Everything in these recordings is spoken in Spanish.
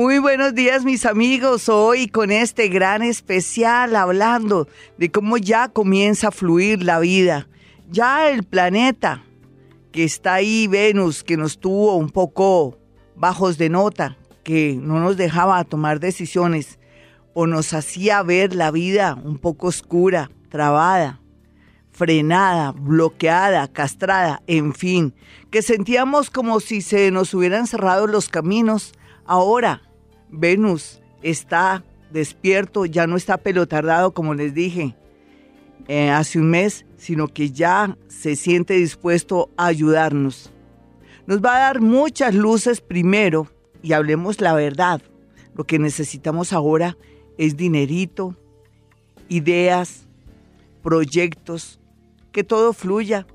Muy buenos días mis amigos, hoy con este gran especial hablando de cómo ya comienza a fluir la vida. Ya el planeta que está ahí, Venus, que nos tuvo un poco bajos de nota, que no nos dejaba tomar decisiones o nos hacía ver la vida un poco oscura, trabada, frenada, bloqueada, castrada, en fin, que sentíamos como si se nos hubieran cerrado los caminos. Ahora Venus está despierto, ya no está pelotardado como les dije eh, hace un mes, sino que ya se siente dispuesto a ayudarnos. Nos va a dar muchas luces primero y hablemos la verdad. Lo que necesitamos ahora es dinerito, ideas, proyectos, que todo fluya,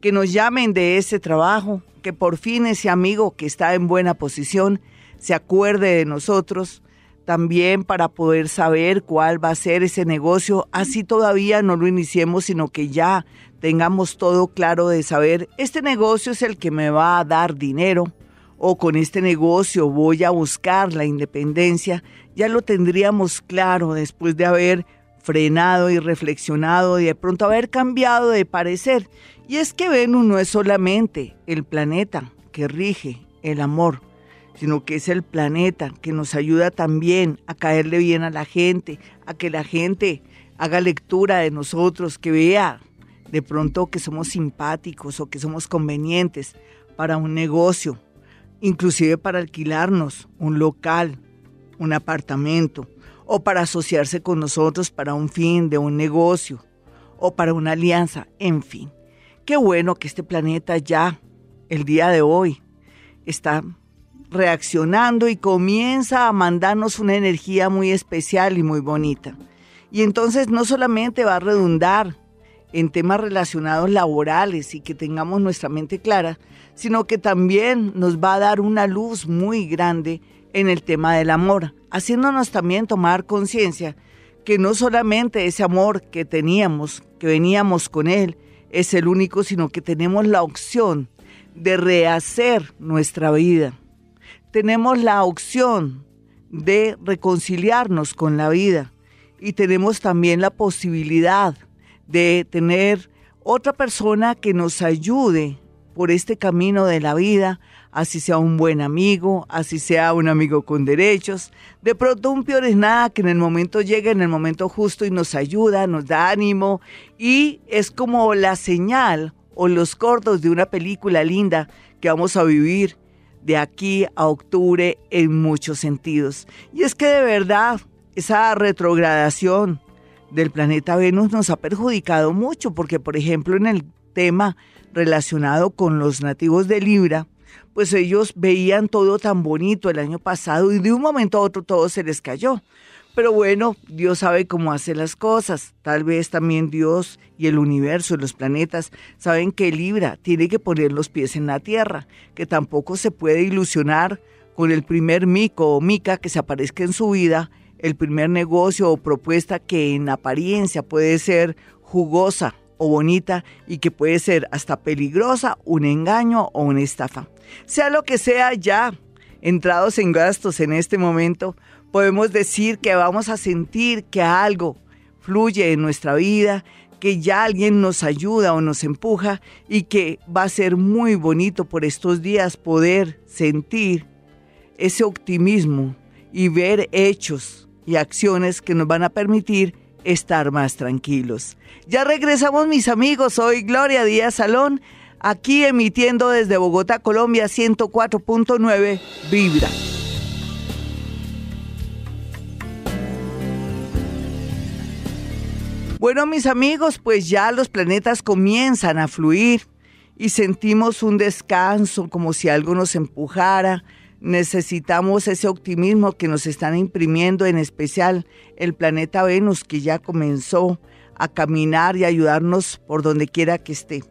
que nos llamen de ese trabajo, que por fin ese amigo que está en buena posición se acuerde de nosotros, también para poder saber cuál va a ser ese negocio, así todavía no lo iniciemos, sino que ya tengamos todo claro de saber, este negocio es el que me va a dar dinero, o con este negocio voy a buscar la independencia, ya lo tendríamos claro después de haber frenado y reflexionado y de pronto haber cambiado de parecer. Y es que Venus no es solamente el planeta que rige el amor, sino que es el planeta que nos ayuda también a caerle bien a la gente, a que la gente haga lectura de nosotros, que vea de pronto que somos simpáticos o que somos convenientes para un negocio, inclusive para alquilarnos un local, un apartamento, o para asociarse con nosotros para un fin de un negocio, o para una alianza, en fin. Qué bueno que este planeta ya, el día de hoy, está reaccionando y comienza a mandarnos una energía muy especial y muy bonita. Y entonces no solamente va a redundar en temas relacionados laborales y que tengamos nuestra mente clara, sino que también nos va a dar una luz muy grande en el tema del amor, haciéndonos también tomar conciencia que no solamente ese amor que teníamos, que veníamos con él, es el único, sino que tenemos la opción de rehacer nuestra vida tenemos la opción de reconciliarnos con la vida y tenemos también la posibilidad de tener otra persona que nos ayude por este camino de la vida, así sea un buen amigo, así sea un amigo con derechos. De pronto un peor es nada que en el momento llegue, en el momento justo y nos ayuda, nos da ánimo y es como la señal o los cortos de una película linda que vamos a vivir de aquí a octubre en muchos sentidos. Y es que de verdad esa retrogradación del planeta Venus nos ha perjudicado mucho porque, por ejemplo, en el tema relacionado con los nativos de Libra, pues ellos veían todo tan bonito el año pasado y de un momento a otro todo se les cayó. Pero bueno, Dios sabe cómo hace las cosas. Tal vez también Dios y el universo y los planetas saben que Libra tiene que poner los pies en la tierra, que tampoco se puede ilusionar con el primer mico o mica que se aparezca en su vida, el primer negocio o propuesta que en apariencia puede ser jugosa o bonita y que puede ser hasta peligrosa, un engaño o una estafa. Sea lo que sea ya, entrados en gastos en este momento, podemos decir que vamos a sentir que algo fluye en nuestra vida, que ya alguien nos ayuda o nos empuja y que va a ser muy bonito por estos días poder sentir ese optimismo y ver hechos y acciones que nos van a permitir estar más tranquilos. Ya regresamos mis amigos, soy Gloria Díaz Salón, aquí emitiendo desde Bogotá, Colombia 104.9 Vibra. Bueno, mis amigos, pues ya los planetas comienzan a fluir y sentimos un descanso, como si algo nos empujara. Necesitamos ese optimismo que nos están imprimiendo, en especial el planeta Venus, que ya comenzó a caminar y ayudarnos por donde quiera que esté.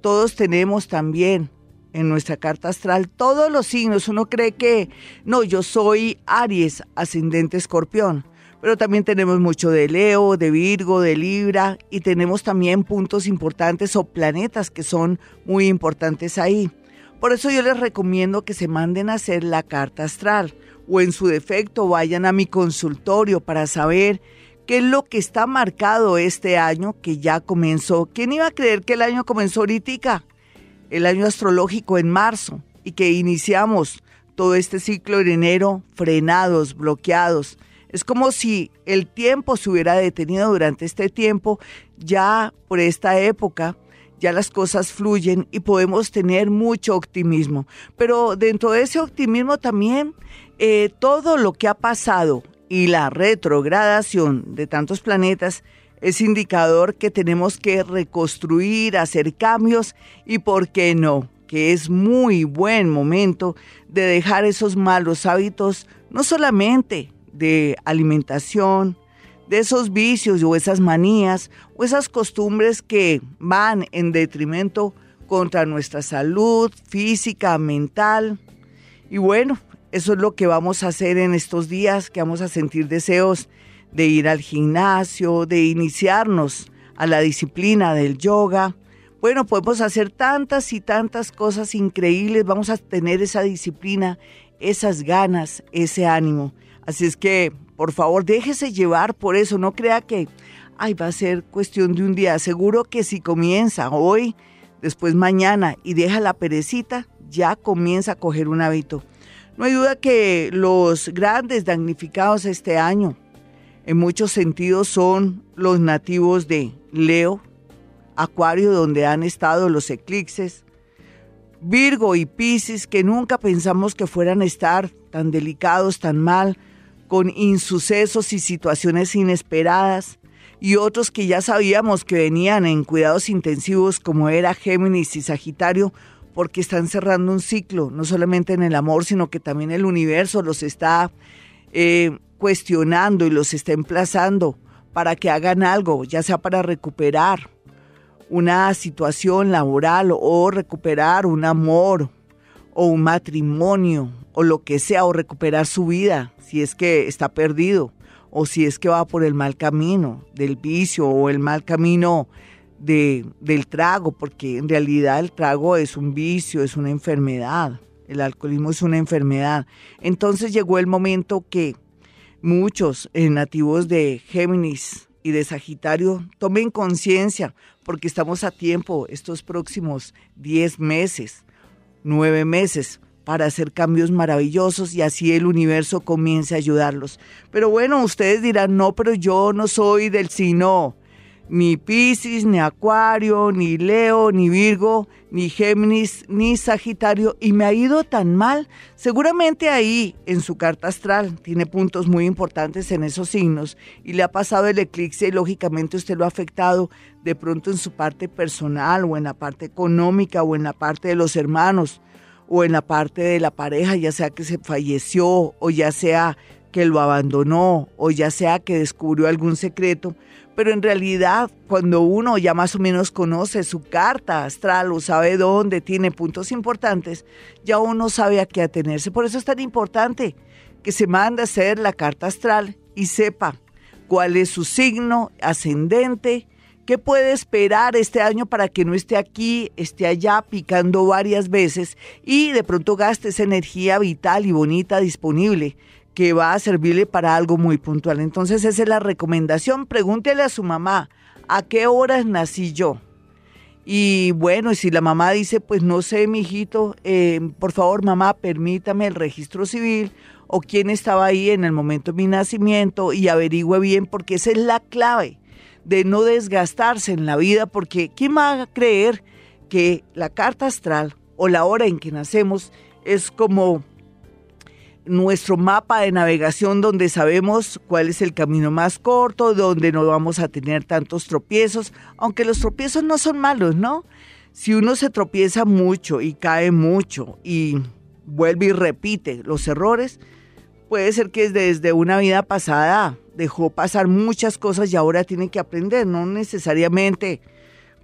Todos tenemos también en nuestra carta astral todos los signos. Uno cree que, no, yo soy Aries, ascendente escorpión pero también tenemos mucho de Leo, de Virgo, de Libra y tenemos también puntos importantes o planetas que son muy importantes ahí. Por eso yo les recomiendo que se manden a hacer la carta astral, o en su defecto vayan a mi consultorio para saber qué es lo que está marcado este año que ya comenzó. ¿Quién iba a creer que el año comenzó ahorita? El año astrológico en marzo y que iniciamos todo este ciclo en enero frenados, bloqueados. Es como si el tiempo se hubiera detenido durante este tiempo, ya por esta época, ya las cosas fluyen y podemos tener mucho optimismo. Pero dentro de ese optimismo también eh, todo lo que ha pasado y la retrogradación de tantos planetas es indicador que tenemos que reconstruir, hacer cambios y, ¿por qué no? que es muy buen momento de dejar esos malos hábitos, no solamente de alimentación, de esos vicios o esas manías o esas costumbres que van en detrimento contra nuestra salud física, mental. Y bueno, eso es lo que vamos a hacer en estos días, que vamos a sentir deseos de ir al gimnasio, de iniciarnos a la disciplina del yoga. Bueno, podemos hacer tantas y tantas cosas increíbles, vamos a tener esa disciplina, esas ganas, ese ánimo. Así es que, por favor, déjese llevar por eso, no crea que, ay, va a ser cuestión de un día. Seguro que si comienza hoy, después mañana y deja la perecita, ya comienza a coger un hábito. No hay duda que los grandes damnificados este año, en muchos sentidos, son los nativos de Leo, Acuario, donde han estado los eclipses, Virgo y Piscis, que nunca pensamos que fueran a estar tan delicados, tan mal, con insucesos y situaciones inesperadas, y otros que ya sabíamos que venían en cuidados intensivos como era Géminis y Sagitario, porque están cerrando un ciclo, no solamente en el amor, sino que también el universo los está eh, cuestionando y los está emplazando para que hagan algo, ya sea para recuperar una situación laboral o recuperar un amor o un matrimonio o lo que sea, o recuperar su vida si es que está perdido o si es que va por el mal camino del vicio o el mal camino de, del trago, porque en realidad el trago es un vicio, es una enfermedad, el alcoholismo es una enfermedad. Entonces llegó el momento que muchos eh, nativos de Géminis y de Sagitario tomen conciencia, porque estamos a tiempo estos próximos 10 meses, 9 meses, para hacer cambios maravillosos y así el universo comience a ayudarlos. Pero bueno, ustedes dirán, no, pero yo no soy del signo ni Piscis, ni Acuario, ni Leo, ni Virgo, ni Géminis, ni Sagitario, y me ha ido tan mal. Seguramente ahí, en su carta astral, tiene puntos muy importantes en esos signos, y le ha pasado el eclipse, y lógicamente usted lo ha afectado de pronto en su parte personal, o en la parte económica, o en la parte de los hermanos, o en la parte de la pareja, ya sea que se falleció, o ya sea que lo abandonó, o ya sea que descubrió algún secreto pero en realidad cuando uno ya más o menos conoce su carta astral o sabe dónde tiene puntos importantes, ya uno sabe a qué atenerse. Por eso es tan importante que se mande a hacer la carta astral y sepa cuál es su signo ascendente, qué puede esperar este año para que no esté aquí, esté allá picando varias veces y de pronto gaste esa energía vital y bonita disponible que va a servirle para algo muy puntual. Entonces esa es la recomendación. Pregúntele a su mamá, ¿a qué horas nací yo? Y bueno, si la mamá dice, pues no sé, mi hijito, eh, por favor, mamá, permítame el registro civil o quién estaba ahí en el momento de mi nacimiento y averigüe bien, porque esa es la clave de no desgastarse en la vida, porque ¿quién va a creer que la carta astral o la hora en que nacemos es como nuestro mapa de navegación donde sabemos cuál es el camino más corto, donde no vamos a tener tantos tropiezos, aunque los tropiezos no son malos, ¿no? Si uno se tropieza mucho y cae mucho y vuelve y repite los errores, puede ser que desde una vida pasada dejó pasar muchas cosas y ahora tiene que aprender, no necesariamente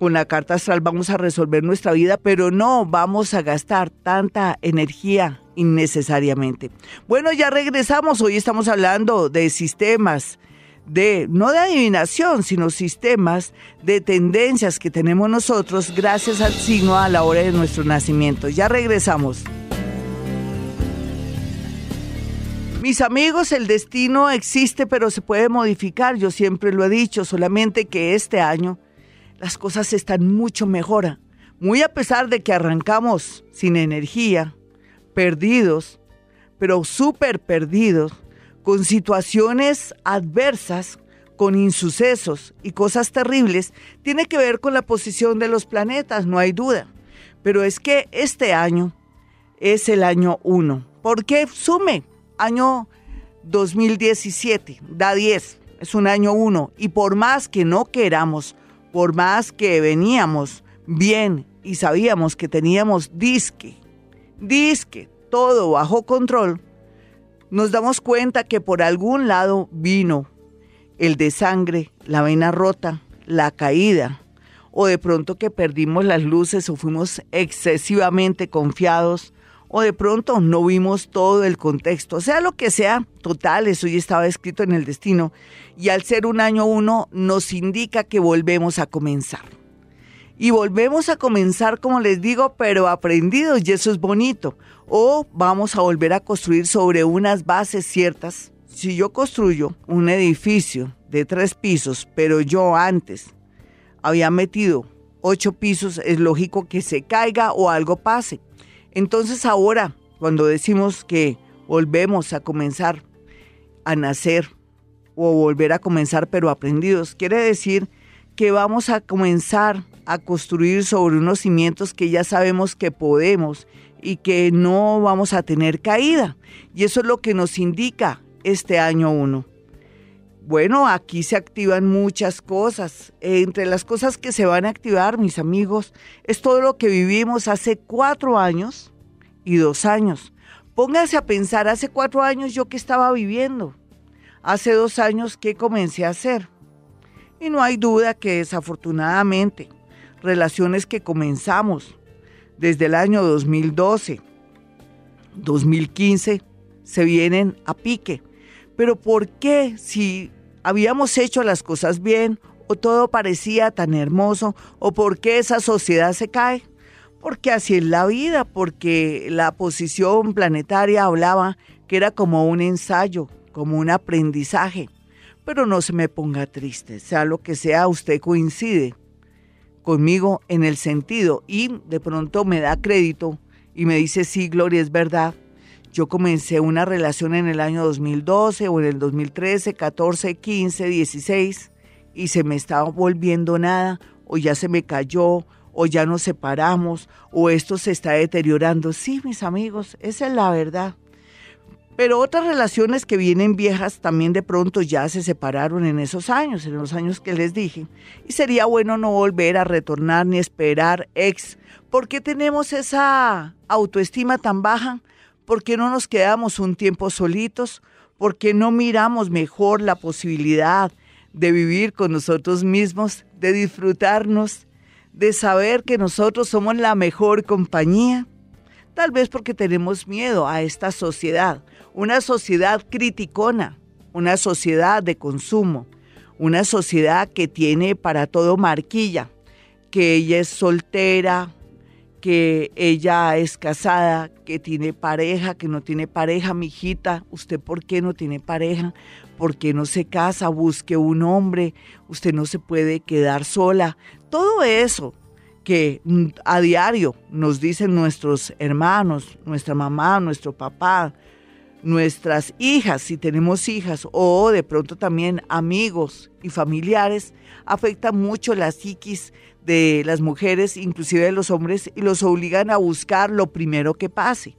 con la carta astral vamos a resolver nuestra vida, pero no vamos a gastar tanta energía innecesariamente. Bueno, ya regresamos. Hoy estamos hablando de sistemas de, no de adivinación, sino sistemas de tendencias que tenemos nosotros gracias al signo a la hora de nuestro nacimiento. Ya regresamos. Mis amigos, el destino existe pero se puede modificar, yo siempre lo he dicho, solamente que este año las cosas están mucho mejor. Muy a pesar de que arrancamos sin energía, perdidos, pero súper perdidos, con situaciones adversas, con insucesos y cosas terribles, tiene que ver con la posición de los planetas, no hay duda. Pero es que este año es el año 1. ¿Por qué? Sume, año 2017, da 10, es un año 1. Y por más que no queramos, por más que veníamos bien y sabíamos que teníamos disque, disque, todo bajo control, nos damos cuenta que por algún lado vino el de sangre, la vena rota, la caída, o de pronto que perdimos las luces o fuimos excesivamente confiados, o de pronto no vimos todo el contexto, sea lo que sea, total, eso ya estaba escrito en el destino, y al ser un año uno nos indica que volvemos a comenzar. Y volvemos a comenzar, como les digo, pero aprendidos, y eso es bonito. O vamos a volver a construir sobre unas bases ciertas. Si yo construyo un edificio de tres pisos, pero yo antes había metido ocho pisos, es lógico que se caiga o algo pase. Entonces ahora, cuando decimos que volvemos a comenzar a nacer o volver a comenzar pero aprendidos, quiere decir que vamos a comenzar a construir sobre unos cimientos que ya sabemos que podemos y que no vamos a tener caída. Y eso es lo que nos indica este año 1. Bueno, aquí se activan muchas cosas. Entre las cosas que se van a activar, mis amigos, es todo lo que vivimos hace cuatro años y dos años. Pónganse a pensar, hace cuatro años yo qué estaba viviendo. Hace dos años qué comencé a hacer. Y no hay duda que desafortunadamente relaciones que comenzamos desde el año 2012, 2015, se vienen a pique. Pero ¿por qué si habíamos hecho las cosas bien o todo parecía tan hermoso o por qué esa sociedad se cae? Porque así es la vida, porque la posición planetaria hablaba que era como un ensayo, como un aprendizaje. Pero no se me ponga triste, sea lo que sea, usted coincide conmigo en el sentido y de pronto me da crédito y me dice, sí, Gloria, es verdad. Yo comencé una relación en el año 2012 o en el 2013, 14, 15, 16 y se me estaba volviendo nada o ya se me cayó o ya nos separamos o esto se está deteriorando. Sí, mis amigos, esa es la verdad. Pero otras relaciones que vienen viejas también de pronto ya se separaron en esos años, en los años que les dije. Y sería bueno no volver a retornar ni esperar ex. ¿Por qué tenemos esa autoestima tan baja? ¿Por qué no nos quedamos un tiempo solitos? ¿Por qué no miramos mejor la posibilidad de vivir con nosotros mismos, de disfrutarnos, de saber que nosotros somos la mejor compañía? Tal vez porque tenemos miedo a esta sociedad una sociedad criticona, una sociedad de consumo, una sociedad que tiene para todo marquilla, que ella es soltera, que ella es casada, que tiene pareja, que no tiene pareja, mijita, ¿usted por qué no tiene pareja? ¿Por qué no se casa? Busque un hombre, usted no se puede quedar sola. Todo eso que mm, a diario nos dicen nuestros hermanos, nuestra mamá, nuestro papá, nuestras hijas, si tenemos hijas, o de pronto también amigos y familiares, afecta mucho la psiquis de las mujeres, inclusive de los hombres, y los obligan a buscar lo primero que pase.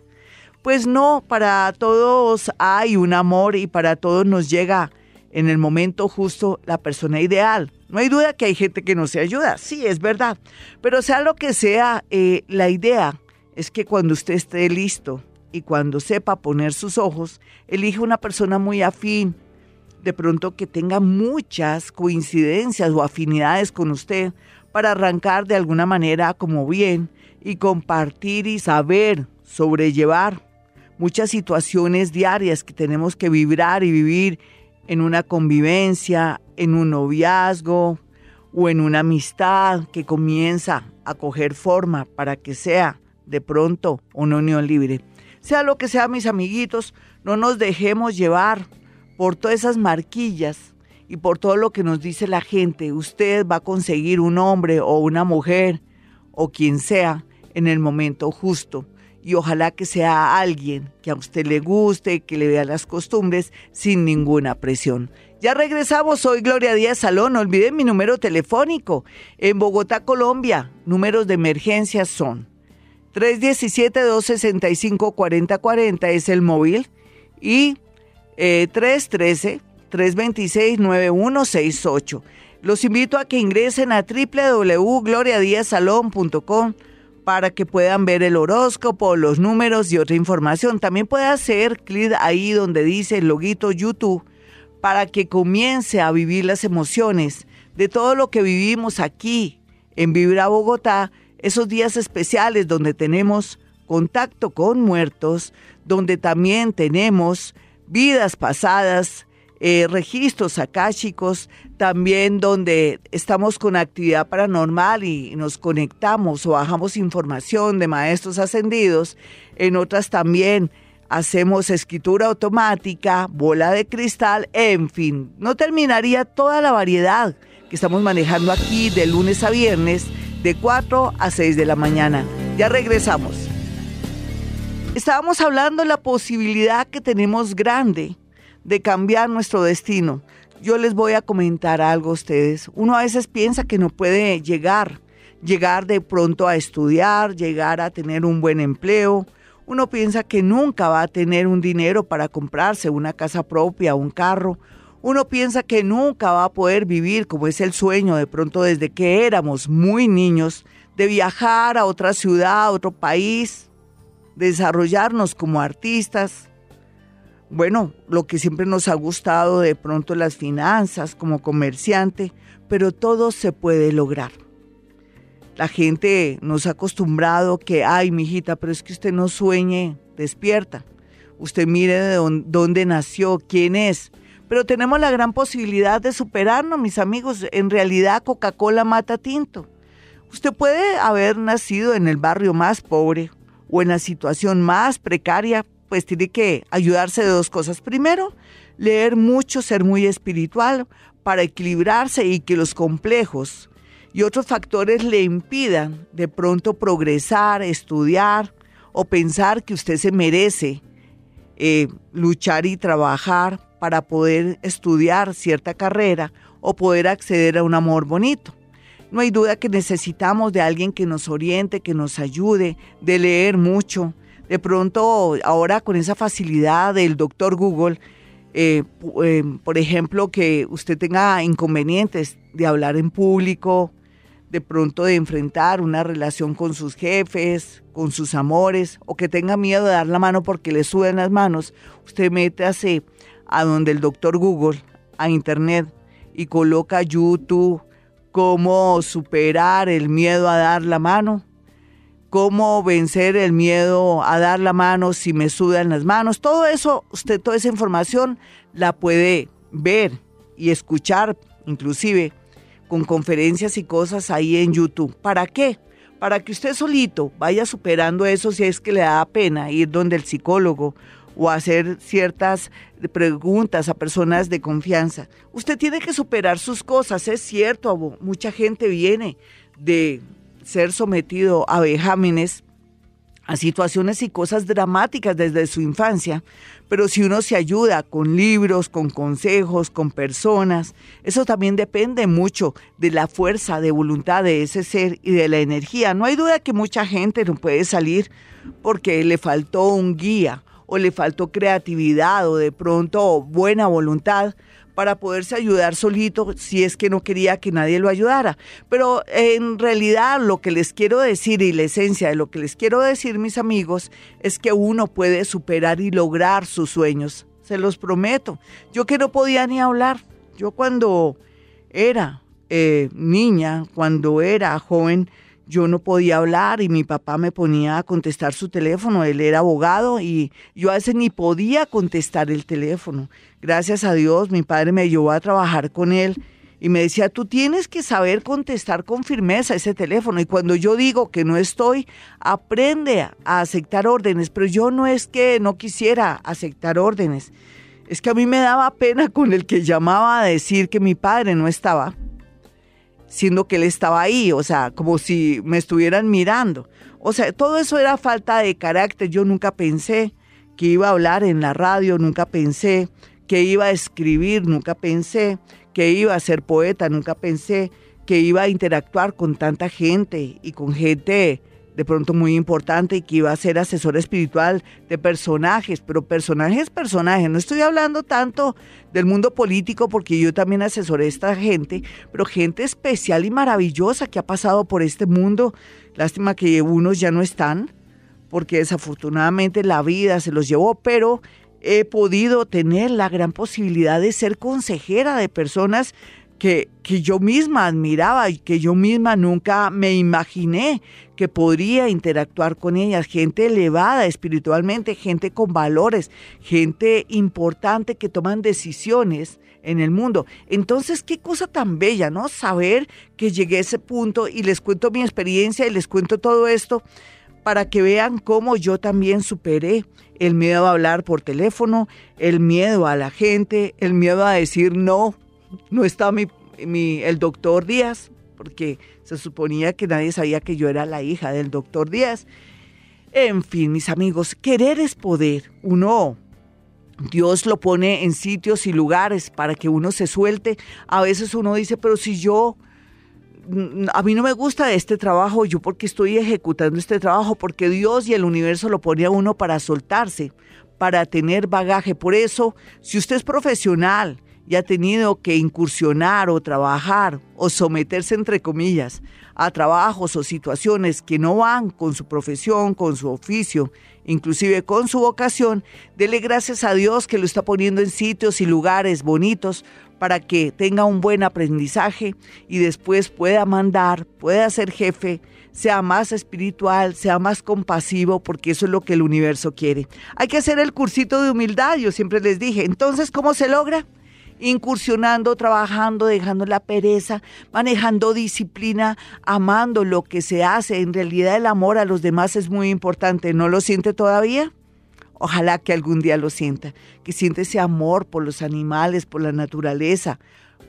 Pues no, para todos hay un amor y para todos nos llega en el momento justo la persona ideal. No hay duda que hay gente que no se ayuda, sí, es verdad, pero sea lo que sea, eh, la idea es que cuando usted esté listo, y cuando sepa poner sus ojos, elige una persona muy afín, de pronto que tenga muchas coincidencias o afinidades con usted para arrancar de alguna manera como bien y compartir y saber sobrellevar muchas situaciones diarias que tenemos que vibrar y vivir en una convivencia, en un noviazgo o en una amistad que comienza a coger forma para que sea de pronto una unión libre. Sea lo que sea, mis amiguitos, no nos dejemos llevar por todas esas marquillas y por todo lo que nos dice la gente, usted va a conseguir un hombre o una mujer o quien sea en el momento justo. Y ojalá que sea alguien que a usted le guste, que le vea las costumbres sin ninguna presión. Ya regresamos, soy Gloria Díaz Salón, no olviden mi número telefónico. En Bogotá, Colombia, números de emergencia son 317-265-4040 es el móvil y eh, 313. 326-9168. Los invito a que ingresen a www.gloriadiazalón.com para que puedan ver el horóscopo, los números y otra información. También puede hacer clic ahí donde dice el loguito YouTube para que comience a vivir las emociones de todo lo que vivimos aquí en Vibra Bogotá, esos días especiales donde tenemos contacto con muertos, donde también tenemos vidas pasadas, eh, registros akáshicos, también donde estamos con actividad paranormal y nos conectamos o bajamos información de maestros ascendidos, en otras también hacemos escritura automática, bola de cristal, en fin, no terminaría toda la variedad que estamos manejando aquí de lunes a viernes de 4 a 6 de la mañana. Ya regresamos. Estábamos hablando de la posibilidad que tenemos grande de cambiar nuestro destino. Yo les voy a comentar algo a ustedes. Uno a veces piensa que no puede llegar, llegar de pronto a estudiar, llegar a tener un buen empleo, uno piensa que nunca va a tener un dinero para comprarse una casa propia, un carro. Uno piensa que nunca va a poder vivir como es el sueño de pronto desde que éramos muy niños, de viajar a otra ciudad, a otro país, desarrollarnos como artistas. Bueno, lo que siempre nos ha gustado de pronto las finanzas como comerciante, pero todo se puede lograr. La gente nos ha acostumbrado que, ay, mijita, pero es que usted no sueñe, despierta. Usted mire de dónde, nació, quién es. Pero tenemos la gran posibilidad de superarnos, mis amigos. En realidad, Coca-Cola mata tinto. Usted puede haber nacido en el barrio más pobre o en la situación más precaria, pues tiene que ayudarse de dos cosas. Primero, leer mucho, ser muy espiritual para equilibrarse y que los complejos y otros factores le impidan de pronto progresar, estudiar o pensar que usted se merece eh, luchar y trabajar para poder estudiar cierta carrera o poder acceder a un amor bonito. No hay duda que necesitamos de alguien que nos oriente, que nos ayude, de leer mucho. De pronto, ahora con esa facilidad del doctor Google, eh, eh, por ejemplo, que usted tenga inconvenientes de hablar en público, de pronto de enfrentar una relación con sus jefes, con sus amores, o que tenga miedo de dar la mano porque le suben las manos, usted métase a donde el doctor Google, a internet, y coloca YouTube, cómo superar el miedo a dar la mano, cómo vencer el miedo a dar la mano si me sudan las manos. Todo eso, usted toda esa información la puede ver y escuchar, inclusive con conferencias y cosas ahí en YouTube. ¿Para qué? Para que usted solito vaya superando eso si es que le da pena ir donde el psicólogo o hacer ciertas preguntas a personas de confianza. Usted tiene que superar sus cosas, es cierto, mucha gente viene de ser sometido a vejámenes a situaciones y cosas dramáticas desde su infancia, pero si uno se ayuda con libros, con consejos, con personas, eso también depende mucho de la fuerza de voluntad de ese ser y de la energía. No hay duda que mucha gente no puede salir porque le faltó un guía o le faltó creatividad o de pronto buena voluntad para poderse ayudar solito si es que no quería que nadie lo ayudara. Pero en realidad lo que les quiero decir y la esencia de lo que les quiero decir, mis amigos, es que uno puede superar y lograr sus sueños. Se los prometo. Yo que no podía ni hablar. Yo cuando era eh, niña, cuando era joven, yo no podía hablar y mi papá me ponía a contestar su teléfono. Él era abogado y yo a veces ni podía contestar el teléfono. Gracias a Dios, mi padre me llevó a trabajar con él y me decía, tú tienes que saber contestar con firmeza ese teléfono. Y cuando yo digo que no estoy, aprende a aceptar órdenes. Pero yo no es que no quisiera aceptar órdenes. Es que a mí me daba pena con el que llamaba a decir que mi padre no estaba, siendo que él estaba ahí, o sea, como si me estuvieran mirando. O sea, todo eso era falta de carácter. Yo nunca pensé que iba a hablar en la radio, nunca pensé que iba a escribir, nunca pensé que iba a ser poeta, nunca pensé que iba a interactuar con tanta gente y con gente de pronto muy importante y que iba a ser asesor espiritual de personajes, pero personajes, personajes. No estoy hablando tanto del mundo político porque yo también asesoré a esta gente, pero gente especial y maravillosa que ha pasado por este mundo. Lástima que unos ya no están, porque desafortunadamente la vida se los llevó, pero he podido tener la gran posibilidad de ser consejera de personas que, que, yo misma admiraba y que yo misma nunca me imaginé que podría interactuar con ellas, gente elevada espiritualmente, gente con valores, gente importante que toman decisiones en el mundo. Entonces, qué cosa tan bella, ¿no? Saber que llegué a ese punto y les cuento mi experiencia y les cuento todo esto para que vean cómo yo también superé el miedo a hablar por teléfono, el miedo a la gente, el miedo a decir no, no está mi, el doctor Díaz, porque se suponía que nadie sabía que yo era la hija del doctor Díaz. En fin, mis amigos, querer es poder. Uno, Dios lo pone en sitios y lugares para que uno se suelte. A veces uno dice, pero si yo a mí no me gusta este trabajo, yo porque estoy ejecutando este trabajo, porque Dios y el universo lo pone a uno para soltarse, para tener bagaje. Por eso, si usted es profesional y ha tenido que incursionar o trabajar o someterse, entre comillas, a trabajos o situaciones que no van con su profesión, con su oficio, inclusive con su vocación, dele gracias a Dios que lo está poniendo en sitios y lugares bonitos para que tenga un buen aprendizaje y después pueda mandar, pueda ser jefe, sea más espiritual, sea más compasivo, porque eso es lo que el universo quiere. Hay que hacer el cursito de humildad, yo siempre les dije. Entonces, ¿cómo se logra? Incursionando, trabajando, dejando la pereza, manejando disciplina, amando lo que se hace. En realidad el amor a los demás es muy importante. ¿No lo siente todavía? Ojalá que algún día lo sienta, que siente ese amor por los animales, por la naturaleza,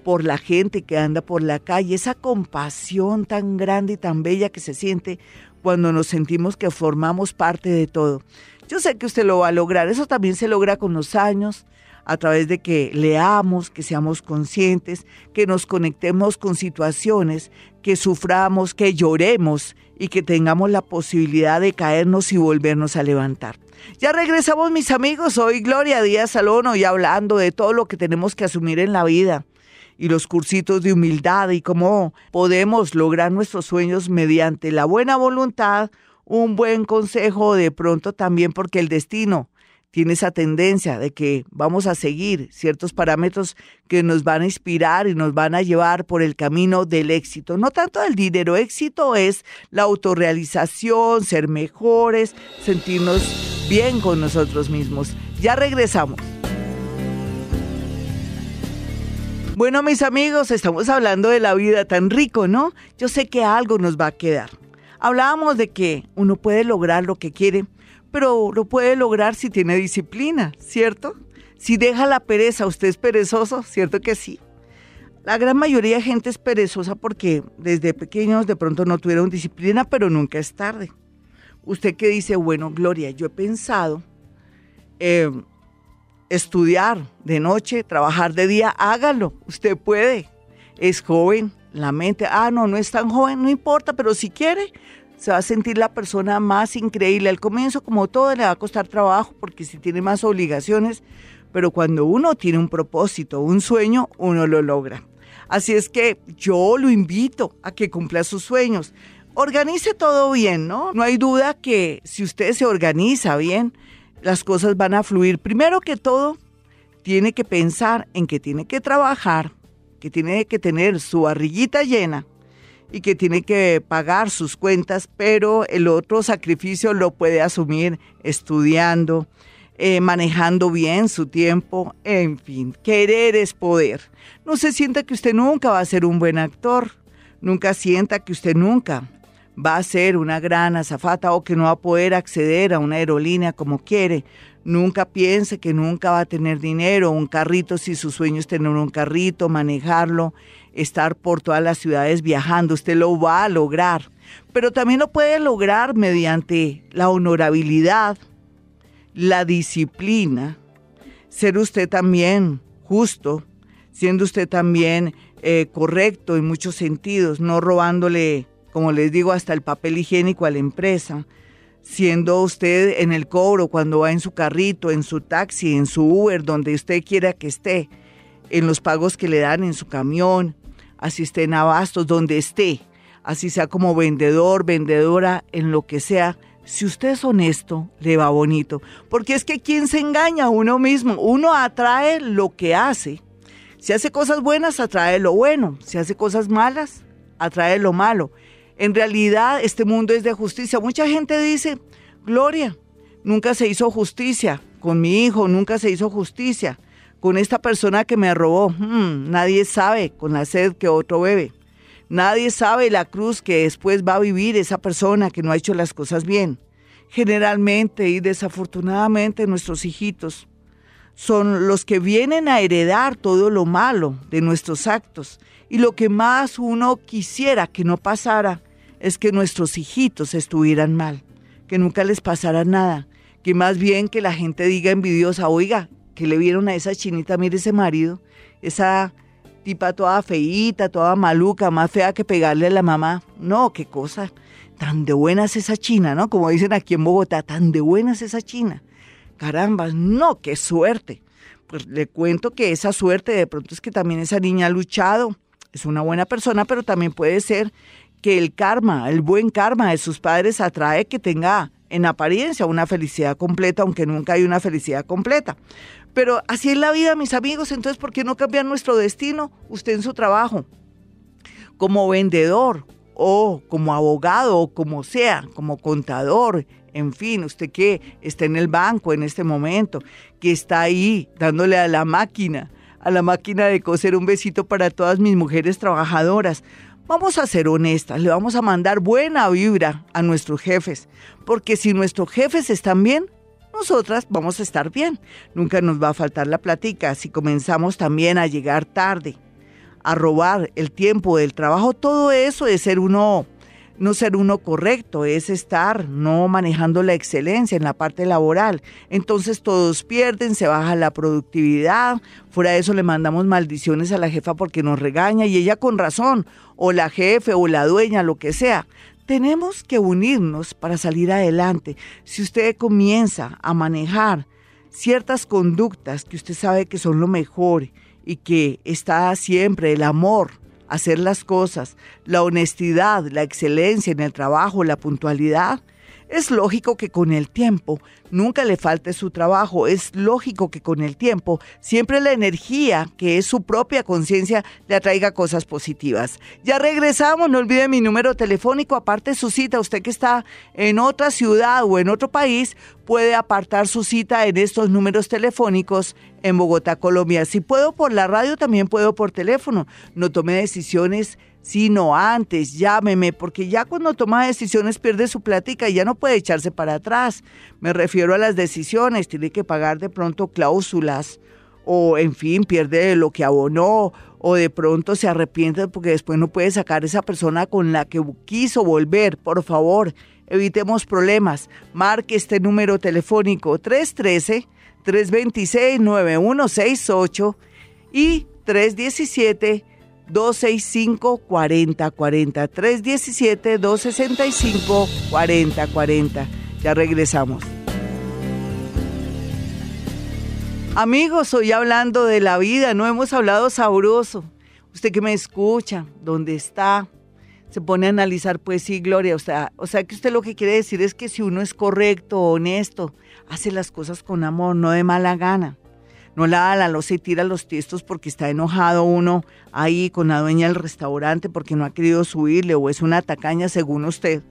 por la gente que anda por la calle, esa compasión tan grande y tan bella que se siente cuando nos sentimos que formamos parte de todo. Yo sé que usted lo va a lograr, eso también se logra con los años, a través de que leamos, que seamos conscientes, que nos conectemos con situaciones, que suframos, que lloremos y que tengamos la posibilidad de caernos y volvernos a levantar. Ya regresamos mis amigos, hoy Gloria Díaz Salón, y hablando de todo lo que tenemos que asumir en la vida y los cursitos de humildad y cómo podemos lograr nuestros sueños mediante la buena voluntad, un buen consejo de pronto también porque el destino tiene esa tendencia de que vamos a seguir ciertos parámetros que nos van a inspirar y nos van a llevar por el camino del éxito. No tanto del dinero, éxito es la autorrealización, ser mejores, sentirnos bien con nosotros mismos. Ya regresamos. Bueno, mis amigos, estamos hablando de la vida tan rico, ¿no? Yo sé que algo nos va a quedar. Hablábamos de que uno puede lograr lo que quiere, pero lo puede lograr si tiene disciplina, ¿cierto? Si deja la pereza, ¿usted es perezoso? ¿Cierto que sí? La gran mayoría de gente es perezosa porque desde pequeños de pronto no tuvieron disciplina, pero nunca es tarde. Usted que dice, bueno, Gloria, yo he pensado eh, estudiar de noche, trabajar de día, hágalo, usted puede. Es joven, la mente, ah, no, no es tan joven, no importa, pero si quiere, se va a sentir la persona más increíble. Al comienzo, como todo, le va a costar trabajo porque si tiene más obligaciones, pero cuando uno tiene un propósito, un sueño, uno lo logra. Así es que yo lo invito a que cumpla sus sueños. Organice todo bien, ¿no? No hay duda que si usted se organiza bien, las cosas van a fluir. Primero que todo, tiene que pensar en que tiene que trabajar, que tiene que tener su barriguita llena y que tiene que pagar sus cuentas, pero el otro sacrificio lo puede asumir estudiando, eh, manejando bien su tiempo, en fin, querer es poder. No se sienta que usted nunca va a ser un buen actor, nunca sienta que usted nunca va a ser una gran azafata o que no va a poder acceder a una aerolínea como quiere. Nunca piense que nunca va a tener dinero, un carrito, si su sueño es tener un carrito, manejarlo, estar por todas las ciudades viajando, usted lo va a lograr. Pero también lo puede lograr mediante la honorabilidad, la disciplina, ser usted también justo, siendo usted también eh, correcto en muchos sentidos, no robándole, como les digo, hasta el papel higiénico a la empresa, siendo usted en el cobro cuando va en su carrito, en su taxi, en su Uber, donde usted quiera que esté, en los pagos que le dan en su camión, así esté en abastos, donde esté, así sea como vendedor, vendedora, en lo que sea, si usted es honesto, le va bonito. Porque es que quien se engaña uno mismo, uno atrae lo que hace. Si hace cosas buenas, atrae lo bueno. Si hace cosas malas, atrae lo malo. En realidad, este mundo es de justicia. Mucha gente dice, Gloria, nunca se hizo justicia con mi hijo, nunca se hizo justicia con esta persona que me robó. Hmm, nadie sabe con la sed que otro bebe. Nadie sabe la cruz que después va a vivir esa persona que no ha hecho las cosas bien. Generalmente y desafortunadamente nuestros hijitos son los que vienen a heredar todo lo malo de nuestros actos. Y lo que más uno quisiera que no pasara es que nuestros hijitos estuvieran mal, que nunca les pasara nada, que más bien que la gente diga envidiosa, oiga, que le vieron a esa chinita, mire ese marido, esa tipa toda feíta, toda maluca, más fea que pegarle a la mamá. No, qué cosa. Tan de buena es esa china, ¿no? Como dicen aquí en Bogotá, tan de buena es esa china. Caramba, no, qué suerte. Pues le cuento que esa suerte de pronto es que también esa niña ha luchado, es una buena persona, pero también puede ser que el karma, el buen karma de sus padres atrae que tenga en apariencia una felicidad completa, aunque nunca hay una felicidad completa. Pero así es la vida, mis amigos, entonces ¿por qué no cambiar nuestro destino? Usted en su trabajo, como vendedor o como abogado o como sea, como contador, en fin, usted que está en el banco en este momento, que está ahí dándole a la máquina, a la máquina de coser un besito para todas mis mujeres trabajadoras. Vamos a ser honestas, le vamos a mandar buena vibra a nuestros jefes, porque si nuestros jefes están bien, nosotras vamos a estar bien. Nunca nos va a faltar la platica. Si comenzamos también a llegar tarde, a robar el tiempo del trabajo, todo eso es ser uno, no ser uno correcto, es estar no manejando la excelencia en la parte laboral. Entonces todos pierden, se baja la productividad. Fuera de eso le mandamos maldiciones a la jefa porque nos regaña y ella con razón, o la jefe o la dueña, lo que sea. Tenemos que unirnos para salir adelante. Si usted comienza a manejar ciertas conductas que usted sabe que son lo mejor y que está siempre el amor, hacer las cosas, la honestidad, la excelencia en el trabajo, la puntualidad, es lógico que con el tiempo nunca le falte su trabajo, es lógico que con el tiempo siempre la energía, que es su propia conciencia, le atraiga cosas positivas. Ya regresamos, no olvide mi número telefónico, aparte su cita, usted que está en otra ciudad o en otro país, puede apartar su cita en estos números telefónicos en Bogotá, Colombia. Si puedo por la radio, también puedo por teléfono. No tome decisiones sino antes, llámeme, porque ya cuando toma decisiones pierde su plática y ya no puede echarse para atrás. Me refiero a las decisiones, tiene que pagar de pronto cláusulas o en fin, pierde lo que abonó o de pronto se arrepiente porque después no puede sacar esa persona con la que quiso volver. Por favor, evitemos problemas. Marque este número telefónico 313 326 9168 y 317 265-4040. 317-265-4040. Ya regresamos. Amigos, hoy hablando de la vida, no hemos hablado sabroso. Usted que me escucha, ¿dónde está? Se pone a analizar, pues sí, Gloria. O sea, o sea que usted lo que quiere decir es que si uno es correcto, honesto, hace las cosas con amor, no de mala gana no la da la losa y tira los tiestos porque está enojado uno ahí con la dueña del restaurante porque no ha querido subirle o es una tacaña según usted.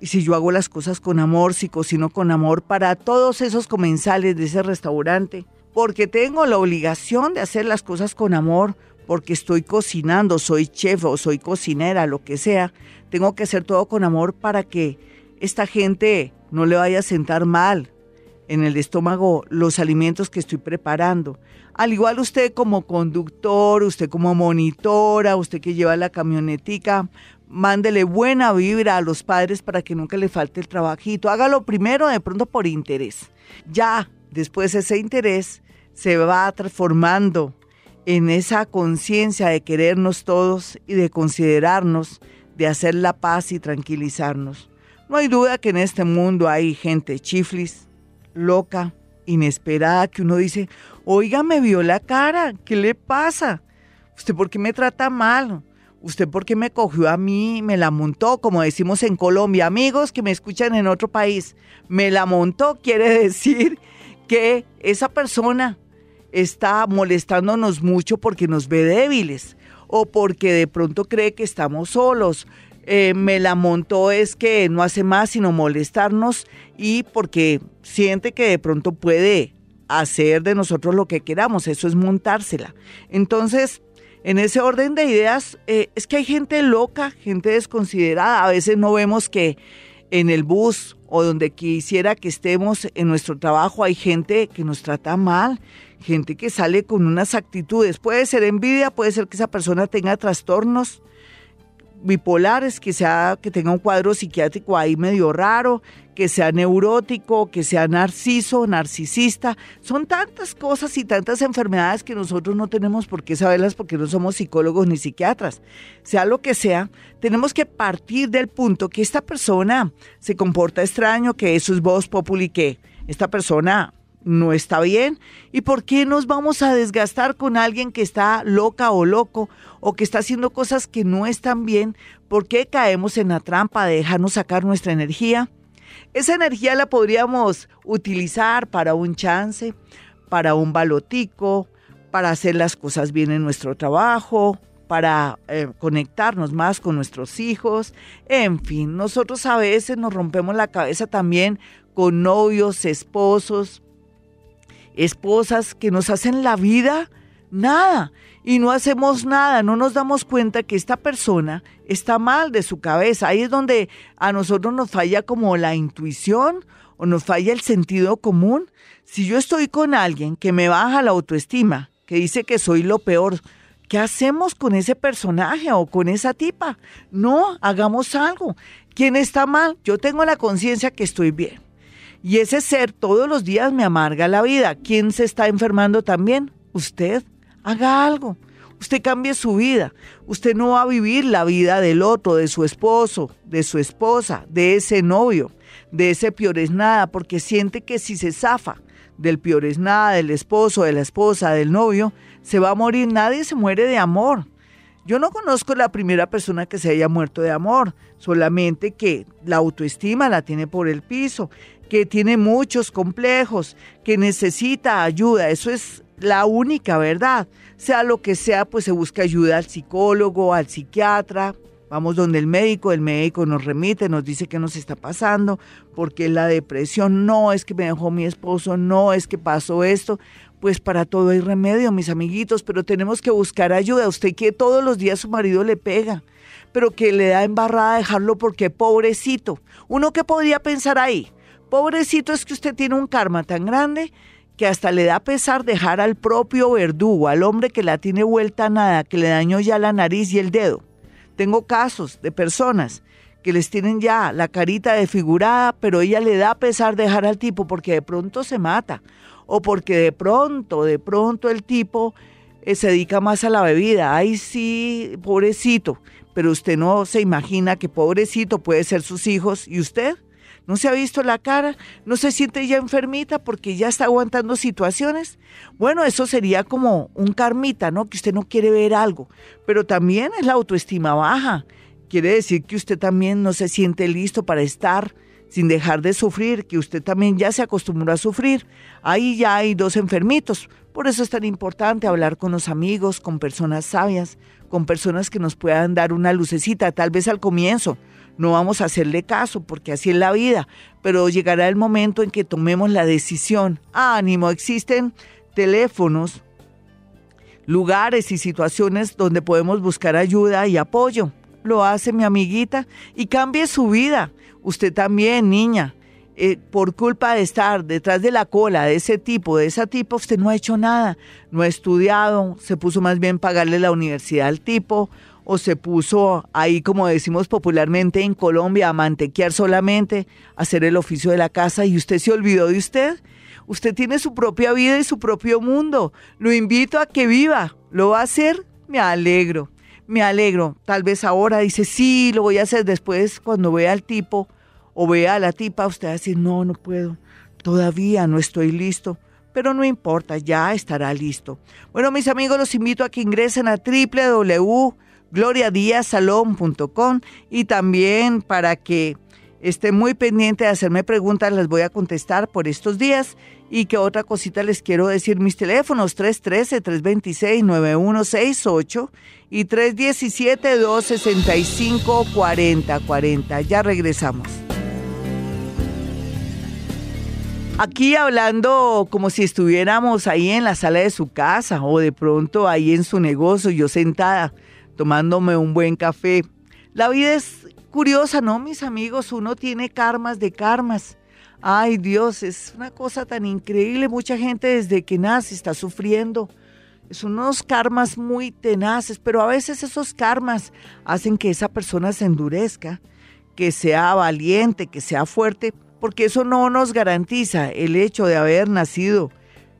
Y si yo hago las cosas con amor, si cocino con amor para todos esos comensales de ese restaurante, porque tengo la obligación de hacer las cosas con amor, porque estoy cocinando, soy chef o soy cocinera, lo que sea, tengo que hacer todo con amor para que esta gente no le vaya a sentar mal en el estómago los alimentos que estoy preparando. Al igual usted como conductor, usted como monitora, usted que lleva la camionetica, mándele buena vibra a los padres para que nunca le falte el trabajito. Hágalo primero de pronto por interés. Ya después ese interés se va transformando en esa conciencia de querernos todos y de considerarnos, de hacer la paz y tranquilizarnos. No hay duda que en este mundo hay gente chiflis, loca, inesperada, que uno dice, oiga, me vio la cara, ¿qué le pasa? ¿Usted por qué me trata mal? ¿Usted por qué me cogió a mí, me la montó, como decimos en Colombia? Amigos que me escuchan en otro país, me la montó quiere decir que esa persona está molestándonos mucho porque nos ve débiles o porque de pronto cree que estamos solos. Eh, me la montó es que no hace más sino molestarnos y porque siente que de pronto puede hacer de nosotros lo que queramos, eso es montársela. Entonces, en ese orden de ideas, eh, es que hay gente loca, gente desconsiderada. A veces no vemos que en el bus o donde quisiera que estemos en nuestro trabajo hay gente que nos trata mal, gente que sale con unas actitudes. Puede ser envidia, puede ser que esa persona tenga trastornos bipolares, que sea que tenga un cuadro psiquiátrico ahí medio raro, que sea neurótico, que sea narciso, narcisista. Son tantas cosas y tantas enfermedades que nosotros no tenemos por qué saberlas porque no somos psicólogos ni psiquiatras. Sea lo que sea, tenemos que partir del punto que esta persona se comporta extraño, que eso es voz populi, que esta persona no está bien. ¿Y por qué nos vamos a desgastar con alguien que está loca o loco o que está haciendo cosas que no están bien? ¿Por qué caemos en la trampa de dejarnos sacar nuestra energía? Esa energía la podríamos utilizar para un chance, para un balotico, para hacer las cosas bien en nuestro trabajo, para eh, conectarnos más con nuestros hijos. En fin, nosotros a veces nos rompemos la cabeza también con novios, esposos, esposas que nos hacen la vida nada y no hacemos nada, no nos damos cuenta que esta persona está mal de su cabeza. Ahí es donde a nosotros nos falla como la intuición o nos falla el sentido común. Si yo estoy con alguien que me baja la autoestima, que dice que soy lo peor, ¿qué hacemos con ese personaje o con esa tipa? No, hagamos algo. ¿Quién está mal? Yo tengo la conciencia que estoy bien. Y ese ser todos los días me amarga la vida. ¿Quién se está enfermando también? Usted. Haga algo. Usted cambie su vida. Usted no va a vivir la vida del otro, de su esposo, de su esposa, de ese novio, de ese es nada, porque siente que si se zafa del es nada, del esposo, de la esposa, del novio, se va a morir. Nadie se muere de amor. Yo no conozco la primera persona que se haya muerto de amor, solamente que la autoestima la tiene por el piso que tiene muchos complejos, que necesita ayuda. Eso es la única verdad. Sea lo que sea, pues se busca ayuda al psicólogo, al psiquiatra. Vamos donde el médico, el médico nos remite, nos dice qué nos está pasando, porque la depresión no es que me dejó mi esposo, no es que pasó esto. Pues para todo hay remedio, mis amiguitos, pero tenemos que buscar ayuda. Usted que todos los días su marido le pega, pero que le da embarrada dejarlo porque pobrecito. Uno que podría pensar ahí, Pobrecito es que usted tiene un karma tan grande que hasta le da pesar dejar al propio verdugo, al hombre que la tiene vuelta a nada, que le dañó ya la nariz y el dedo. Tengo casos de personas que les tienen ya la carita desfigurada, pero ella le da pesar dejar al tipo porque de pronto se mata o porque de pronto, de pronto el tipo eh, se dedica más a la bebida. Ay, sí, pobrecito, pero usted no se imagina que pobrecito puede ser sus hijos y usted no se ha visto la cara, no se siente ya enfermita porque ya está aguantando situaciones. Bueno, eso sería como un karmita, ¿no? Que usted no quiere ver algo, pero también es la autoestima baja. Quiere decir que usted también no se siente listo para estar sin dejar de sufrir, que usted también ya se acostumbró a sufrir. Ahí ya hay dos enfermitos. Por eso es tan importante hablar con los amigos, con personas sabias, con personas que nos puedan dar una lucecita, tal vez al comienzo no vamos a hacerle caso porque así es la vida, pero llegará el momento en que tomemos la decisión. Ánimo, existen teléfonos, lugares y situaciones donde podemos buscar ayuda y apoyo. Lo hace mi amiguita y cambie su vida. Usted también, niña. Eh, por culpa de estar detrás de la cola de ese tipo, de esa tipo, usted no ha hecho nada, no ha estudiado, se puso más bien pagarle la universidad al tipo, o se puso ahí, como decimos popularmente en Colombia, a mantequear solamente, a hacer el oficio de la casa y usted se olvidó de usted. Usted tiene su propia vida y su propio mundo. Lo invito a que viva. ¿Lo va a hacer? Me alegro. Me alegro. Tal vez ahora dice, sí, lo voy a hacer después cuando vea al tipo o vea a la tipa, usted va a decir, no, no puedo. Todavía no estoy listo pero no importa, ya estará listo. Bueno, mis amigos, los invito a que ingresen a www gloriadiasalón.com y también para que esté muy pendiente de hacerme preguntas, les voy a contestar por estos días. Y que otra cosita les quiero decir, mis teléfonos 313-326-9168 y 317-265-4040. Ya regresamos. Aquí hablando como si estuviéramos ahí en la sala de su casa o de pronto ahí en su negocio, yo sentada tomándome un buen café. La vida es curiosa, ¿no, mis amigos? Uno tiene karmas de karmas. Ay Dios, es una cosa tan increíble. Mucha gente desde que nace está sufriendo. Es unos karmas muy tenaces, pero a veces esos karmas hacen que esa persona se endurezca, que sea valiente, que sea fuerte, porque eso no nos garantiza el hecho de haber nacido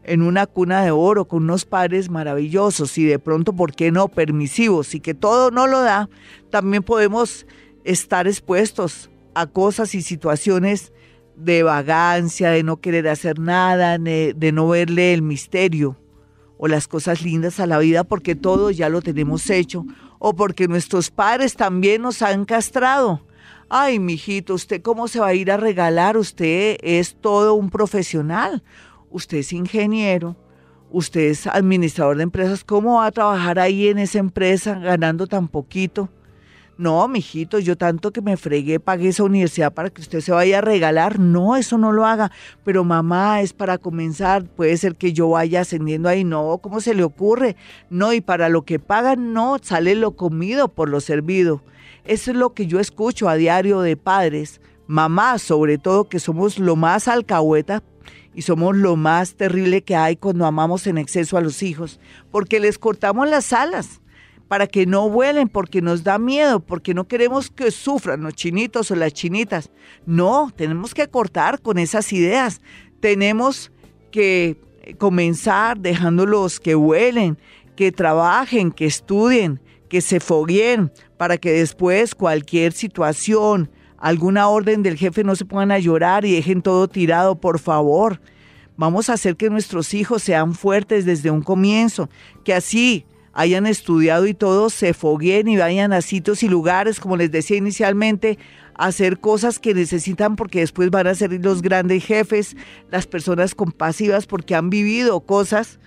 en una cuna de oro con unos padres maravillosos y de pronto, ¿por qué no? Permisivos y que todo no lo da, también podemos estar expuestos a cosas y situaciones de vagancia, de no querer hacer nada, de, no verle el misterio o las cosas lindas a la vida porque todo ya lo tenemos hecho o porque nuestros padres también nos han castrado. Ay, mijito, ¿usted cómo se va a ir a regalar? Usted es todo un profesional usted es ingeniero, usted es administrador de empresas, ¿cómo va a trabajar ahí en esa empresa ganando tan poquito? No, mijito, yo tanto que me fregué, pagué esa universidad para que usted se vaya a regalar. No, eso no lo haga. Pero mamá, es para comenzar. Puede ser que yo vaya ascendiendo ahí. No, ¿cómo se le ocurre? No, y para lo que pagan, no, sale lo comido por lo servido. Eso es lo que yo escucho a diario de padres, mamás sobre todo, que somos lo más alcahueta y somos lo más terrible que hay cuando amamos en exceso a los hijos, porque les cortamos las alas para que no vuelen, porque nos da miedo, porque no queremos que sufran los chinitos o las chinitas. No, tenemos que cortar con esas ideas. Tenemos que comenzar dejándolos que vuelen, que trabajen, que estudien, que se fogueen, para que después cualquier situación, alguna orden del jefe no se pongan a llorar y dejen todo tirado, por favor. Vamos a hacer que nuestros hijos sean fuertes desde un comienzo, que así hayan estudiado y todos se fogueen y vayan a sitios y lugares, como les decía inicialmente, a hacer cosas que necesitan porque después van a ser los grandes jefes, las personas compasivas porque han vivido cosas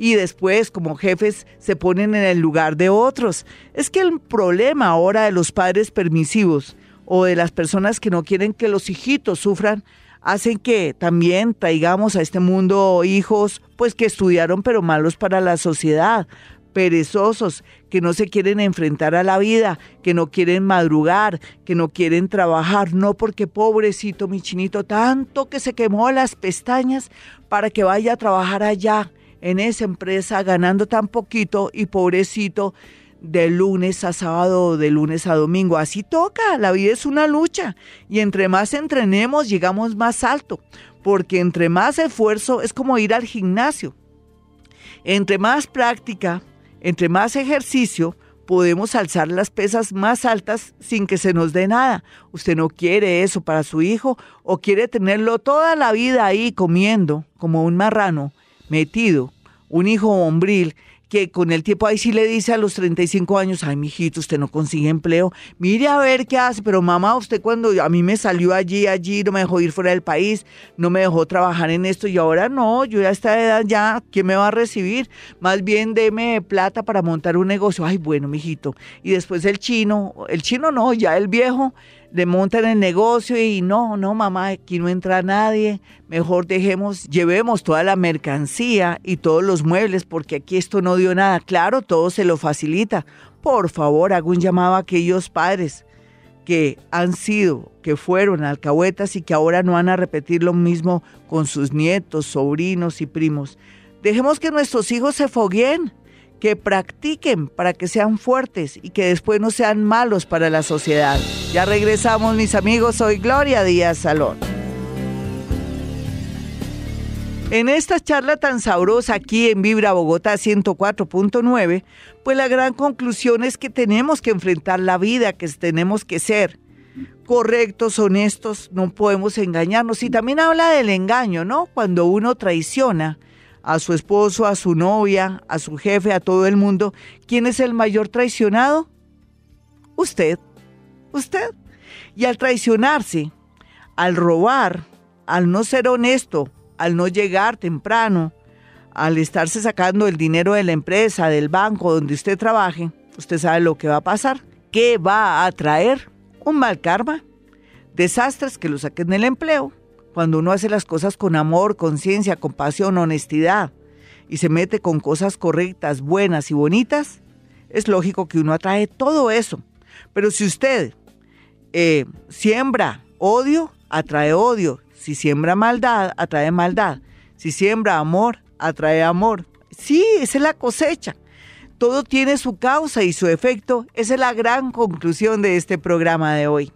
y después como jefes se ponen en el lugar de otros. Es que el problema ahora de los padres permisivos o de las personas que no quieren que los hijitos sufran, hacen que también traigamos a este mundo hijos pues que estudiaron pero malos para la sociedad, perezosos, que no se quieren enfrentar a la vida, que no quieren madrugar, que no quieren trabajar, no porque pobrecito mi chinito, tanto que se quemó las pestañas para que vaya a trabajar allá en esa empresa ganando tan poquito y pobrecito de lunes a sábado, de lunes a domingo. Así toca, la vida es una lucha y entre más entrenemos llegamos más alto, porque entre más esfuerzo es como ir al gimnasio. Entre más práctica, entre más ejercicio, podemos alzar las pesas más altas sin que se nos dé nada. Usted no quiere eso para su hijo o quiere tenerlo toda la vida ahí comiendo como un marrano metido, un hijo hombril que con el tiempo ahí sí le dice a los 35 años, ay, mijito, usted no consigue empleo, mire a ver qué hace, pero mamá, usted cuando a mí me salió allí, allí, no me dejó ir fuera del país, no me dejó trabajar en esto y ahora no, yo ya a esta edad ya, ¿quién me va a recibir? Más bien deme plata para montar un negocio, ay, bueno, mijito. Y después el chino, el chino no, ya el viejo, le montan el negocio y no, no, mamá, aquí no entra nadie, mejor dejemos, llevemos toda la mercancía y todos los muebles porque aquí esto no dio nada. Claro, todo se lo facilita. Por favor, hago un llamado a aquellos padres que han sido, que fueron alcahuetas y que ahora no van a repetir lo mismo con sus nietos, sobrinos y primos. Dejemos que nuestros hijos se fogueen que practiquen para que sean fuertes y que después no sean malos para la sociedad. Ya regresamos mis amigos, soy Gloria Díaz Salón. En esta charla tan sabrosa aquí en Vibra Bogotá 104.9, pues la gran conclusión es que tenemos que enfrentar la vida, que tenemos que ser correctos, honestos, no podemos engañarnos. Y también habla del engaño, ¿no? Cuando uno traiciona a su esposo, a su novia, a su jefe, a todo el mundo. ¿Quién es el mayor traicionado? Usted, usted. Y al traicionarse, al robar, al no ser honesto, al no llegar temprano, al estarse sacando el dinero de la empresa, del banco donde usted trabaje, usted sabe lo que va a pasar. ¿Qué va a traer? Un mal karma, desastres que lo saquen del empleo, cuando uno hace las cosas con amor, conciencia, compasión, honestidad y se mete con cosas correctas, buenas y bonitas, es lógico que uno atrae todo eso. Pero si usted eh, siembra odio, atrae odio. Si siembra maldad, atrae maldad. Si siembra amor, atrae amor. Sí, esa es la cosecha. Todo tiene su causa y su efecto. Esa es la gran conclusión de este programa de hoy.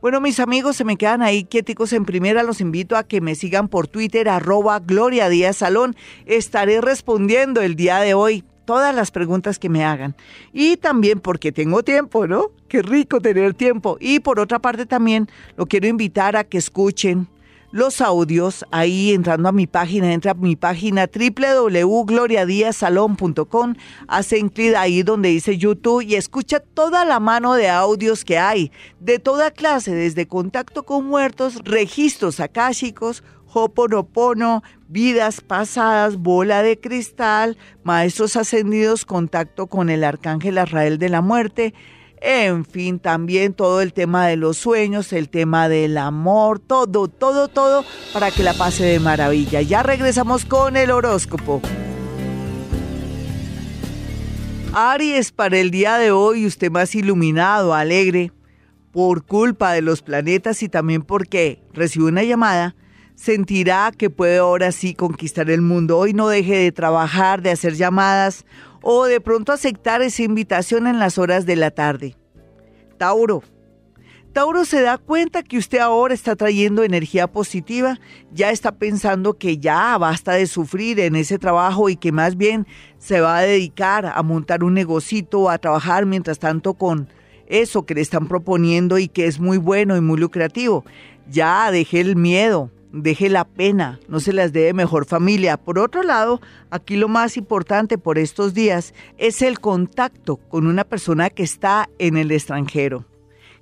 Bueno, mis amigos, se me quedan ahí quieticos en primera. Los invito a que me sigan por Twitter, arroba Gloria Díaz Salón. Estaré respondiendo el día de hoy todas las preguntas que me hagan. Y también porque tengo tiempo, ¿no? Qué rico tener tiempo. Y por otra parte también lo quiero invitar a que escuchen los audios ahí entrando a mi página, entra a mi página www.gloriadiasalón.com, hacen clic ahí donde dice YouTube y escucha toda la mano de audios que hay, de toda clase, desde contacto con muertos, registros akáshicos, Hoponopono, vidas pasadas, bola de cristal, maestros ascendidos, contacto con el arcángel Arrael de la muerte, en fin, también todo el tema de los sueños, el tema del amor, todo, todo, todo para que la pase de maravilla. Ya regresamos con el horóscopo. Aries, para el día de hoy, usted más iluminado, alegre, por culpa de los planetas y también porque recibe una llamada, sentirá que puede ahora sí conquistar el mundo. Hoy no deje de trabajar, de hacer llamadas o de pronto aceptar esa invitación en las horas de la tarde. Tauro. Tauro se da cuenta que usted ahora está trayendo energía positiva, ya está pensando que ya basta de sufrir en ese trabajo y que más bien se va a dedicar a montar un negocito, a trabajar mientras tanto con eso que le están proponiendo y que es muy bueno y muy lucrativo. Ya deje el miedo, deje la pena, no se las dé mejor familia. Por otro lado, aquí lo más importante por estos días es el contacto con una persona que está en el extranjero.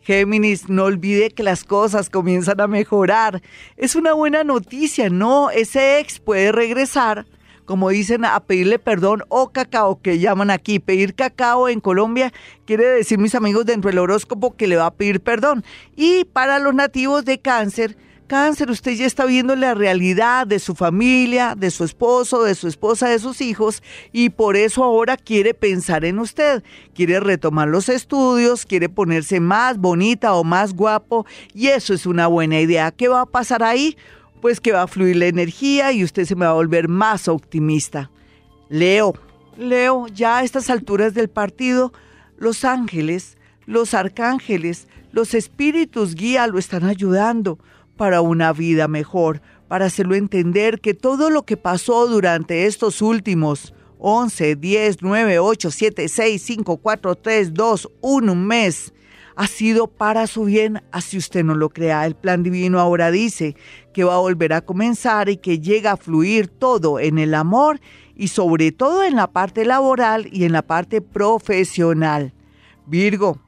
Géminis, no olvide que las cosas comienzan a mejorar. Es una buena noticia, ¿no? Ese ex puede regresar, como dicen, a pedirle perdón o cacao, que llaman aquí. Pedir cacao en Colombia quiere decir, mis amigos, dentro del horóscopo que le va a pedir perdón. Y para los nativos de cáncer, Cáncer, usted ya está viendo la realidad de su familia, de su esposo, de su esposa, de sus hijos y por eso ahora quiere pensar en usted. Quiere retomar los estudios, quiere ponerse más bonita o más guapo y eso es una buena idea. ¿Qué va a pasar ahí? Pues que va a fluir la energía y usted se va a volver más optimista. Leo, Leo, ya a estas alturas del partido, los ángeles, los arcángeles, los espíritus guía lo están ayudando para una vida mejor, para hacerlo entender que todo lo que pasó durante estos últimos 11, 10, 9, 8, 7, 6, 5, 4, 3, 2, 1 mes ha sido para su bien, así usted no lo crea. El plan divino ahora dice que va a volver a comenzar y que llega a fluir todo en el amor y sobre todo en la parte laboral y en la parte profesional. Virgo,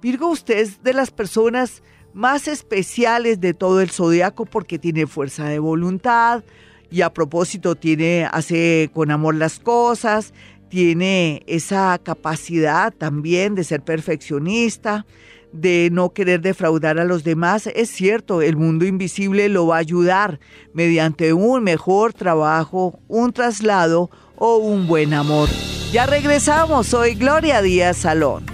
Virgo, usted es de las personas más especiales de todo el zodiaco porque tiene fuerza de voluntad y a propósito tiene hace con amor las cosas, tiene esa capacidad también de ser perfeccionista, de no querer defraudar a los demás. Es cierto, el mundo invisible lo va a ayudar mediante un mejor trabajo, un traslado o un buen amor. Ya regresamos, soy Gloria Díaz Salón.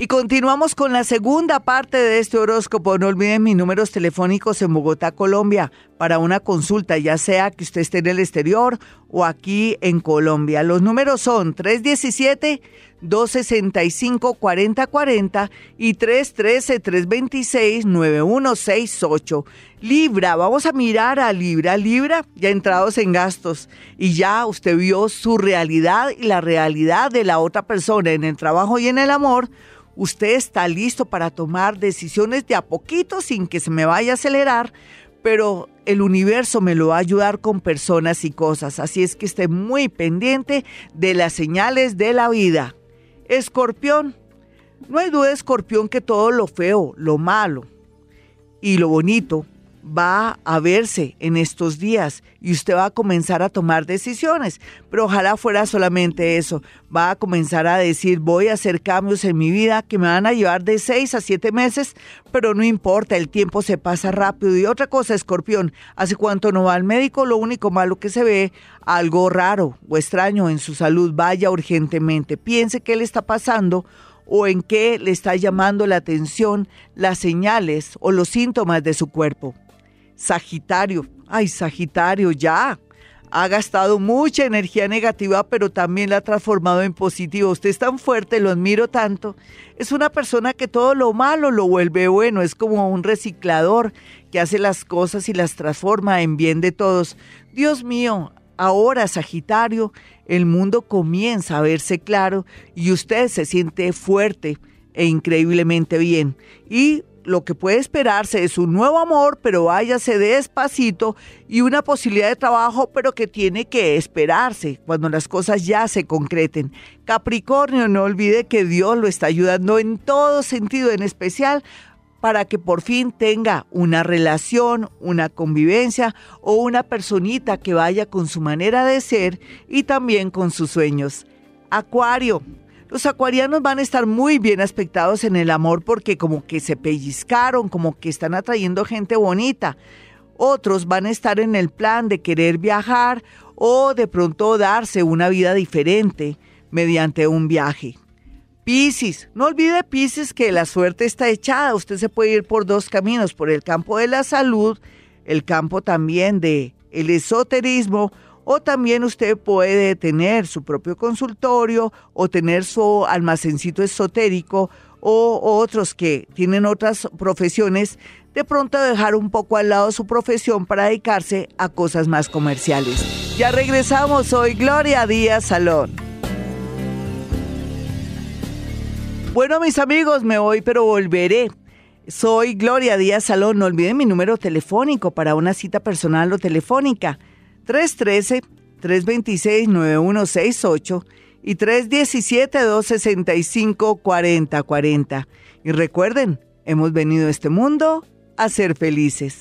Y continuamos con la segunda parte de este horóscopo. No olviden mis números telefónicos en Bogotá, Colombia, para una consulta, ya sea que usted esté en el exterior o aquí en Colombia. Los números son 317-265-4040 y 313-326-9168. Libra, vamos a mirar a Libra. Libra, ya entrados en gastos y ya usted vio su realidad y la realidad de la otra persona en el trabajo y en el amor usted está listo para tomar decisiones de a poquito sin que se me vaya a acelerar, pero el universo me lo va a ayudar con personas y cosas, así es que esté muy pendiente de las señales de la vida. Escorpión, no hay duda, escorpión, que todo lo feo, lo malo y lo bonito va a verse en estos días y usted va a comenzar a tomar decisiones. Pero ojalá fuera solamente eso. Va a comenzar a decir, voy a hacer cambios en mi vida que me van a llevar de seis a siete meses, pero no importa, el tiempo se pasa rápido. Y otra cosa, escorpión, hace cuánto no va al médico, lo único malo que se ve, algo raro o extraño en su salud, vaya urgentemente. Piense qué le está pasando o en qué le está llamando la atención las señales o los síntomas de su cuerpo. Sagitario, ay Sagitario, ya. Ha gastado mucha energía negativa, pero también la ha transformado en positivo. Usted es tan fuerte, lo admiro tanto. Es una persona que todo lo malo lo vuelve bueno. Es como un reciclador que hace las cosas y las transforma en bien de todos. Dios mío, ahora Sagitario, el mundo comienza a verse claro y usted se siente fuerte e increíblemente bien. Y lo que puede esperarse es un nuevo amor, pero váyase despacito y una posibilidad de trabajo, pero que tiene que esperarse cuando las cosas ya se concreten. Capricornio, no olvide que Dios lo está ayudando en todo sentido, en especial para que por fin tenga una relación, una convivencia o una personita que vaya con su manera de ser y también con sus sueños. Acuario, los acuarianos van a estar muy bien aspectados en el amor porque como que se pellizcaron, como que están atrayendo gente bonita. Otros van a estar en el plan de querer viajar o de pronto darse una vida diferente mediante un viaje. Piscis, no olvide Piscis que la suerte está echada. Usted se puede ir por dos caminos, por el campo de la salud, el campo también de el esoterismo o también usted puede tener su propio consultorio o tener su almacencito esotérico o, otros que tienen otras profesiones, de pronto dejar un poco al lado su profesión para dedicarse a cosas más comerciales. Ya regresamos hoy, Gloria Díaz Salón. Bueno, mis amigos, me voy, pero volveré. Soy Gloria Díaz Salón. No olviden mi número telefónico para una cita personal o telefónica. 313-326-9168 y 317-265-4040. Y recuerden, hemos venido a este mundo a ser felices.